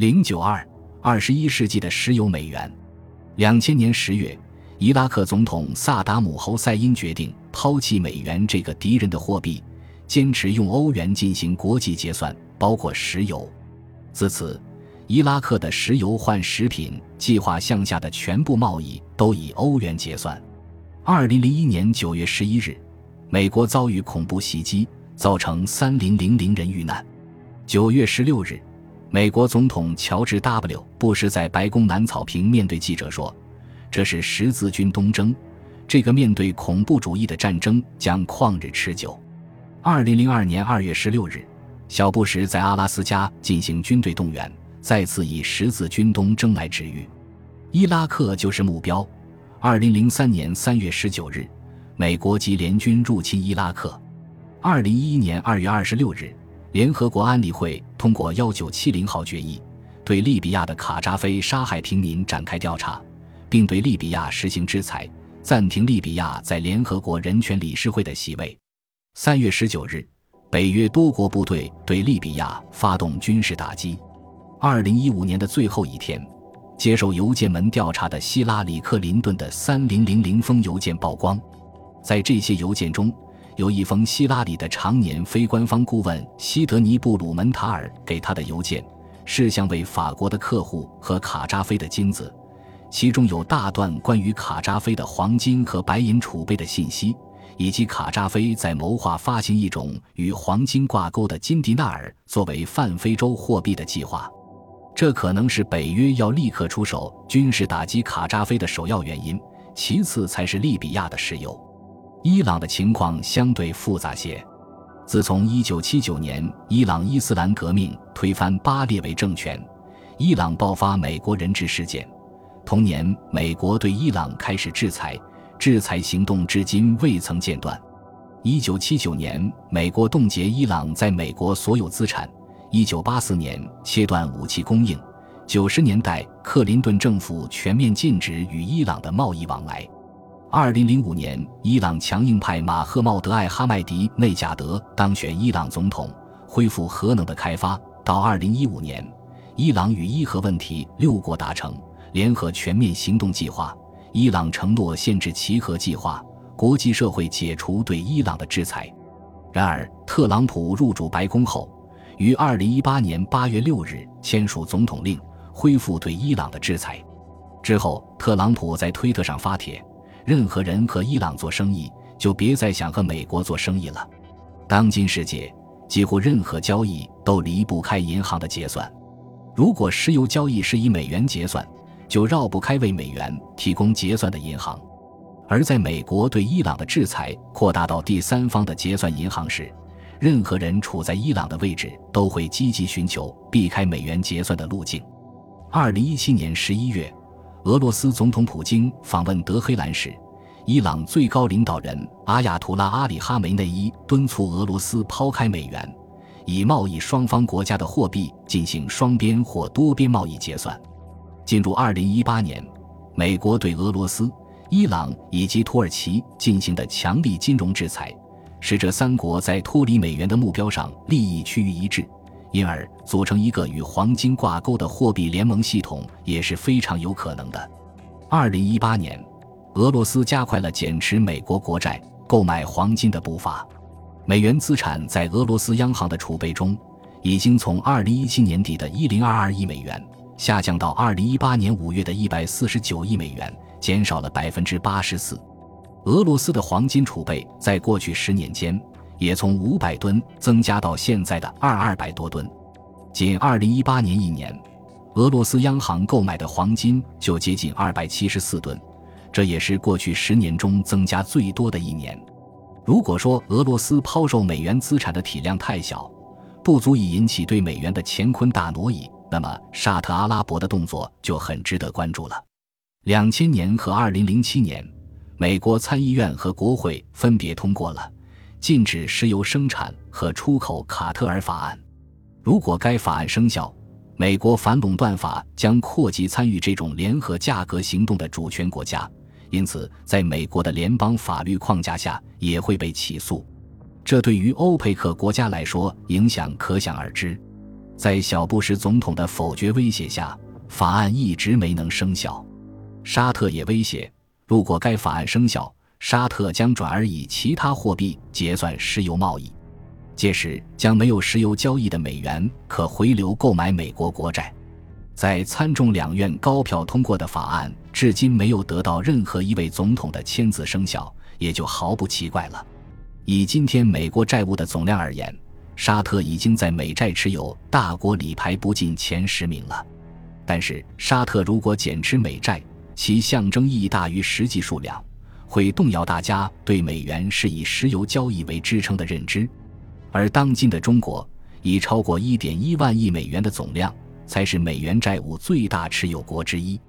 零九二二十一世纪的石油美元。两千年十月，伊拉克总统萨达姆侯赛因决定抛弃美元这个敌人的货币，坚持用欧元进行国际结算，包括石油。自此，伊拉克的石油换食品计划项下的全部贸易都以欧元结算。二零零一年九月十一日，美国遭遇恐怖袭击，造成三零零零人遇难。九月十六日。美国总统乔治 ·W. 布什在白宫南草坪面对记者说：“这是十字军东征，这个面对恐怖主义的战争将旷日持久。”二零零二年二月十六日，小布什在阿拉斯加进行军队动员，再次以十字军东征来治愈。伊拉克就是目标。二零零三年三月十九日，美国及联军入侵伊拉克。二零一一年二月二十六日。联合国安理会通过幺九七零号决议，对利比亚的卡扎菲杀害平民展开调查，并对利比亚实行制裁，暂停利比亚在联合国人权理事会的席位。三月十九日，北约多国部队对利比亚发动军事打击。二零一五年的最后一天，接受邮件门调查的希拉里·克林顿的三零零零封邮件曝光，在这些邮件中。有一封希拉里的常年非官方顾问西德尼·布鲁门塔尔给他的邮件，是向为法国的客户和卡扎菲的金子，其中有大段关于卡扎菲的黄金和白银储备的信息，以及卡扎菲在谋划发行一种与黄金挂钩的金迪纳尔作为泛非洲货币的计划。这可能是北约要立刻出手军事打击卡扎菲的首要原因，其次才是利比亚的石油。伊朗的情况相对复杂些。自从1979年伊朗伊斯兰革命推翻巴列维政权，伊朗爆发美国人质事件。同年，美国对伊朗开始制裁，制裁行动至今未曾间断。1979年，美国冻结伊朗在美国所有资产；1984年，切断武器供应；90年代，克林顿政府全面禁止与伊朗的贸易往来。二零零五年，伊朗强硬派马赫茂德·艾哈迈迪内贾德当选伊朗总统，恢复核能的开发。到二零一五年，伊朗与伊核问题六国达成联合全面行动计划，伊朗承诺限制其核计划，国际社会解除对伊朗的制裁。然而，特朗普入主白宫后，于二零一八年八月六日签署总统令，恢复对伊朗的制裁。之后，特朗普在推特上发帖。任何人和伊朗做生意，就别再想和美国做生意了。当今世界，几乎任何交易都离不开银行的结算。如果石油交易是以美元结算，就绕不开为美元提供结算的银行。而在美国对伊朗的制裁扩大到第三方的结算银行时，任何人处在伊朗的位置都会积极寻求避开美元结算的路径。二零一七年十一月。俄罗斯总统普京访问德黑兰时，伊朗最高领导人阿亚图拉阿里哈梅内伊敦促俄罗斯抛开美元，以贸易双方国家的货币进行双边或多边贸易结算。进入二零一八年，美国对俄罗斯、伊朗以及土耳其进行的强力金融制裁，使这三国在脱离美元的目标上利益趋于一致。因而，组成一个与黄金挂钩的货币联盟系统也是非常有可能的。二零一八年，俄罗斯加快了减持美国国债、购买黄金的步伐。美元资产在俄罗斯央行的储备中，已经从二零一七年底的一零二二亿美元下降到二零一八年五月的一百四十九亿美元，减少了百分之八十四。俄罗斯的黄金储备在过去十年间。也从五百吨增加到现在的二二百多吨，仅二零一八年一年，俄罗斯央行购买的黄金就接近二百七十四吨，这也是过去十年中增加最多的一年。如果说俄罗斯抛售美元资产的体量太小，不足以引起对美元的乾坤大挪移，那么沙特阿拉伯的动作就很值得关注了。两千年和二零零七年，美国参议院和国会分别通过了。禁止石油生产和出口卡特尔法案，如果该法案生效，美国反垄断法将扩及参与这种联合价格行动的主权国家，因此在美国的联邦法律框架下也会被起诉。这对于欧佩克国家来说影响可想而知。在小布什总统的否决威胁下，法案一直没能生效。沙特也威胁，如果该法案生效，沙特将转而以其他货币结算石油贸易，届时将没有石油交易的美元可回流购买美国国债。在参众两院高票通过的法案，至今没有得到任何一位总统的签字生效，也就毫不奇怪了。以今天美国债务的总量而言，沙特已经在美债持有大国里排不进前十名了。但是，沙特如果减持美债，其象征意义大于实际数量，会动摇大家对美元是以石油交易为支撑的认知。而当今的中国，以超过一点一万亿美元的总量。才是美元债务最大持有国之一。